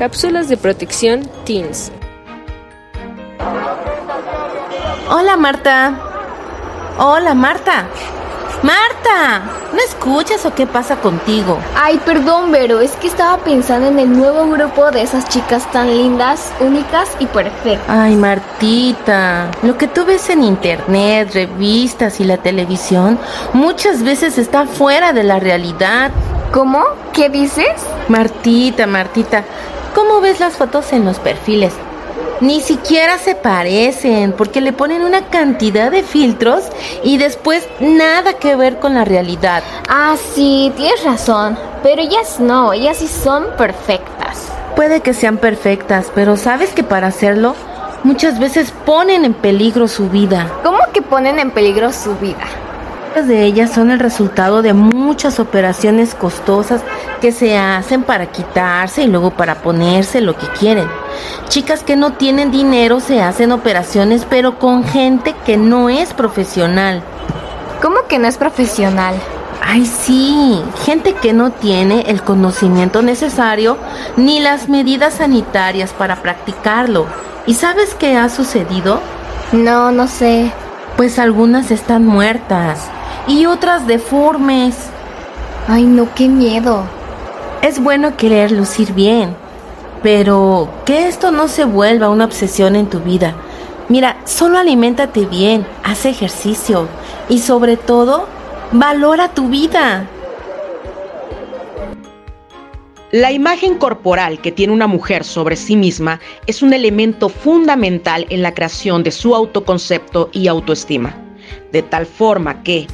Cápsulas de protección Teens. Hola Marta. Hola Marta. Marta, ¿no escuchas o qué pasa contigo? Ay, perdón, Vero, es que estaba pensando en el nuevo grupo de esas chicas tan lindas, únicas y perfectas. Ay, Martita, lo que tú ves en internet, revistas y la televisión muchas veces está fuera de la realidad. ¿Cómo? ¿Qué dices? Martita, Martita, ¿cómo ves las fotos en los perfiles? Ni siquiera se parecen porque le ponen una cantidad de filtros y después nada que ver con la realidad. Ah, sí, tienes razón. Pero ellas no, ellas sí son perfectas. Puede que sean perfectas, pero sabes que para hacerlo muchas veces ponen en peligro su vida. ¿Cómo que ponen en peligro su vida? Muchas de ellas son el resultado de muchas operaciones costosas que se hacen para quitarse y luego para ponerse lo que quieren. Chicas que no tienen dinero se hacen operaciones pero con gente que no es profesional. ¿Cómo que no es profesional? Ay, sí, gente que no tiene el conocimiento necesario ni las medidas sanitarias para practicarlo. ¿Y sabes qué ha sucedido? No, no sé. Pues algunas están muertas y otras deformes. Ay, no, qué miedo. Es bueno querer lucir bien, pero que esto no se vuelva una obsesión en tu vida. Mira, solo aliméntate bien, haz ejercicio y sobre todo, valora tu vida. La imagen corporal que tiene una mujer sobre sí misma es un elemento fundamental en la creación de su autoconcepto y autoestima, de tal forma que,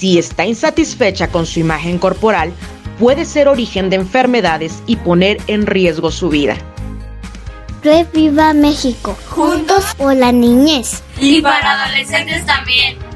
si está insatisfecha con su imagen corporal, puede ser origen de enfermedades y poner en riesgo su vida. Reviva México. Juntos por la niñez. Y para adolescentes también.